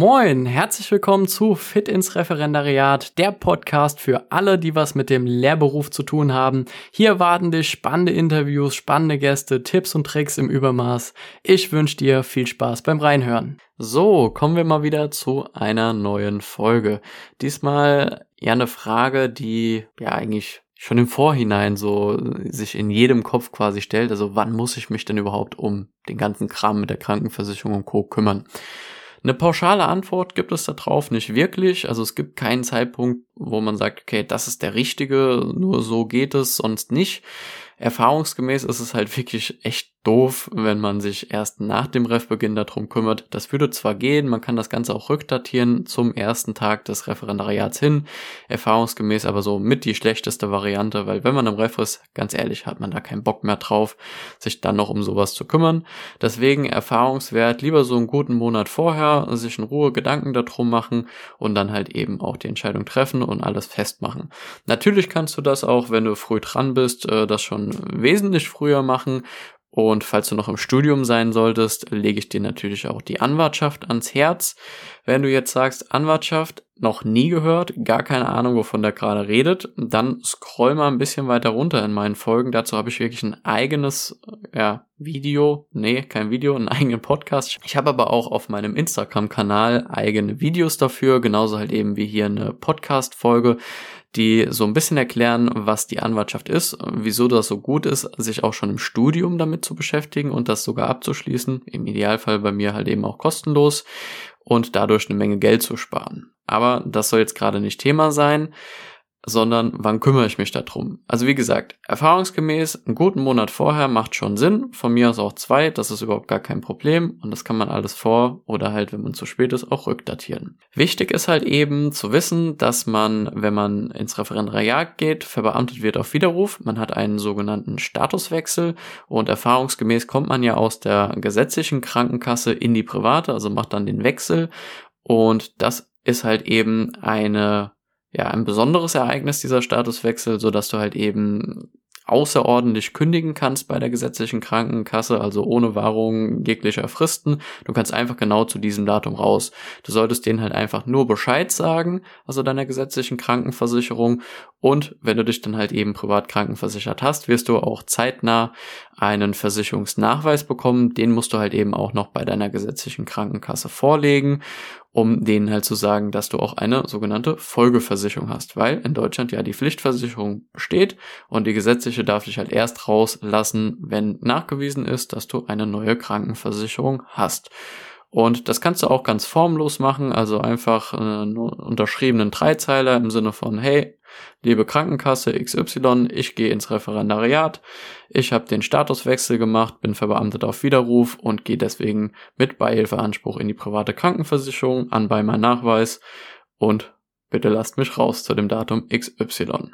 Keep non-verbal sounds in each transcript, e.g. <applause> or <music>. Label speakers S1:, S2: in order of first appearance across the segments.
S1: Moin, herzlich willkommen zu Fit ins Referendariat, der Podcast für alle, die was mit dem Lehrberuf zu tun haben. Hier warten dich spannende Interviews, spannende Gäste, Tipps und Tricks im Übermaß. Ich wünsche dir viel Spaß beim Reinhören. So, kommen wir mal wieder zu einer neuen Folge. Diesmal ja eine Frage, die ja eigentlich schon im Vorhinein so sich in jedem Kopf quasi stellt. Also wann muss ich mich denn überhaupt um den ganzen Kram mit der Krankenversicherung und Co. kümmern? Eine pauschale Antwort gibt es darauf nicht wirklich. Also es gibt keinen Zeitpunkt, wo man sagt, okay, das ist der richtige, nur so geht es, sonst nicht. Erfahrungsgemäß ist es halt <laughs> wirklich echt doof, wenn man sich erst nach dem Refbeginn darum kümmert. Das würde zwar gehen, man kann das Ganze auch rückdatieren zum ersten Tag des Referendariats hin, erfahrungsgemäß aber so mit die schlechteste Variante, weil wenn man im Ref ist, ganz ehrlich, hat man da keinen Bock mehr drauf, sich dann noch um sowas zu kümmern. Deswegen erfahrungswert, lieber so einen guten Monat vorher, sich in Ruhe Gedanken darum machen und dann halt eben auch die Entscheidung treffen und alles festmachen. Natürlich kannst du das auch, wenn du früh dran bist, äh, das schon wesentlich früher machen und falls du noch im Studium sein solltest, lege ich dir natürlich auch die Anwartschaft ans Herz. Wenn du jetzt sagst, Anwartschaft, noch nie gehört, gar keine Ahnung, wovon der gerade redet, dann scroll mal ein bisschen weiter runter in meinen Folgen. Dazu habe ich wirklich ein eigenes ja, Video, nee, kein Video, einen eigenen Podcast. Ich habe aber auch auf meinem Instagram-Kanal eigene Videos dafür, genauso halt eben wie hier eine Podcast-Folge die so ein bisschen erklären, was die Anwartschaft ist, wieso das so gut ist, sich auch schon im Studium damit zu beschäftigen und das sogar abzuschließen. Im Idealfall bei mir halt eben auch kostenlos und dadurch eine Menge Geld zu sparen. Aber das soll jetzt gerade nicht Thema sein sondern wann kümmere ich mich darum? Also wie gesagt, erfahrungsgemäß einen guten Monat vorher macht schon Sinn, von mir aus auch zwei, das ist überhaupt gar kein Problem. Und das kann man alles vor oder halt, wenn man zu spät ist, auch rückdatieren. Wichtig ist halt eben zu wissen, dass man, wenn man ins Referendariat geht, verbeamtet wird auf Widerruf, man hat einen sogenannten Statuswechsel. Und erfahrungsgemäß kommt man ja aus der gesetzlichen Krankenkasse in die private, also macht dann den Wechsel. Und das ist halt eben eine ja ein besonderes Ereignis dieser Statuswechsel, so dass du halt eben außerordentlich kündigen kannst bei der gesetzlichen Krankenkasse, also ohne Wahrung jeglicher Fristen. Du kannst einfach genau zu diesem Datum raus. Du solltest denen halt einfach nur Bescheid sagen, also deiner gesetzlichen Krankenversicherung. Und wenn du dich dann halt eben privat krankenversichert hast, wirst du auch zeitnah einen Versicherungsnachweis bekommen. Den musst du halt eben auch noch bei deiner gesetzlichen Krankenkasse vorlegen um denen halt zu sagen, dass du auch eine sogenannte Folgeversicherung hast, weil in Deutschland ja die Pflichtversicherung besteht und die gesetzliche darf dich halt erst rauslassen, wenn nachgewiesen ist, dass du eine neue Krankenversicherung hast. Und das kannst du auch ganz formlos machen, also einfach einen unterschriebenen Dreizeiler im Sinne von, hey, liebe Krankenkasse XY, ich gehe ins Referendariat, ich habe den Statuswechsel gemacht, bin verbeamtet auf Widerruf und gehe deswegen mit Beihilfeanspruch in die private Krankenversicherung an bei meinem Nachweis und bitte lasst mich raus zu dem Datum XY.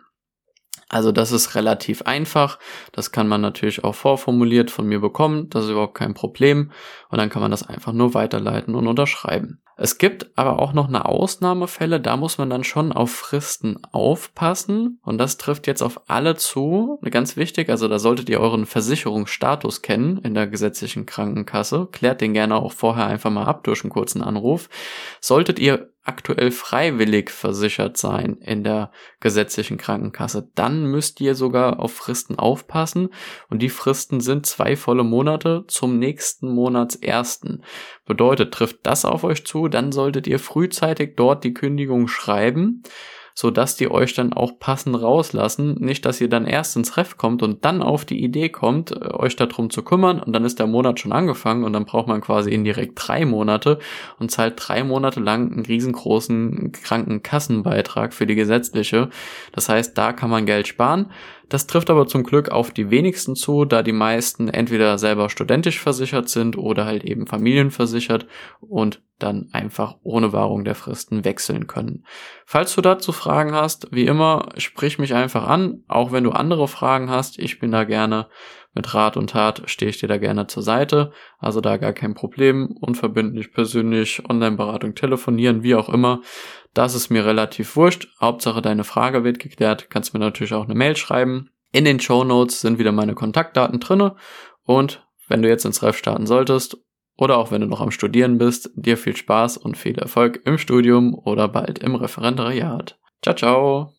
S1: Also das ist relativ einfach. Das kann man natürlich auch vorformuliert von mir bekommen. Das ist überhaupt kein Problem. Und dann kann man das einfach nur weiterleiten und unterschreiben. Es gibt aber auch noch eine Ausnahmefälle, da muss man dann schon auf Fristen aufpassen und das trifft jetzt auf alle zu. Ganz wichtig, also da solltet ihr euren Versicherungsstatus kennen in der gesetzlichen Krankenkasse. Klärt den gerne auch vorher einfach mal ab durch einen kurzen Anruf. Solltet ihr aktuell freiwillig versichert sein in der gesetzlichen Krankenkasse, dann müsst ihr sogar auf Fristen aufpassen. Und die Fristen sind zwei volle Monate zum nächsten Monatsersten. Bedeutet, trifft das auf euch zu, dann solltet ihr frühzeitig dort die Kündigung schreiben so dass die euch dann auch passend rauslassen. Nicht, dass ihr dann erst ins Ref kommt und dann auf die Idee kommt, äh, euch darum zu kümmern und dann ist der Monat schon angefangen und dann braucht man quasi indirekt drei Monate und zahlt drei Monate lang einen riesengroßen Krankenkassenbeitrag für die gesetzliche. Das heißt, da kann man Geld sparen. Das trifft aber zum Glück auf die wenigsten zu, da die meisten entweder selber studentisch versichert sind oder halt eben familienversichert und dann einfach ohne Wahrung der Fristen wechseln können. Falls du dazu Fragen hast, wie immer, sprich mich einfach an, auch wenn du andere Fragen hast, ich bin da gerne mit Rat und Tat, stehe ich dir da gerne zur Seite, also da gar kein Problem, unverbindlich, persönlich, Online-Beratung, telefonieren, wie auch immer, das ist mir relativ wurscht, Hauptsache deine Frage wird geklärt, kannst mir natürlich auch eine Mail schreiben. In den Show Notes sind wieder meine Kontaktdaten drinne und wenn du jetzt ins Ref starten solltest oder auch wenn du noch am Studieren bist, dir viel Spaß und viel Erfolg im Studium oder bald im Referendariat. Ciao, ciao!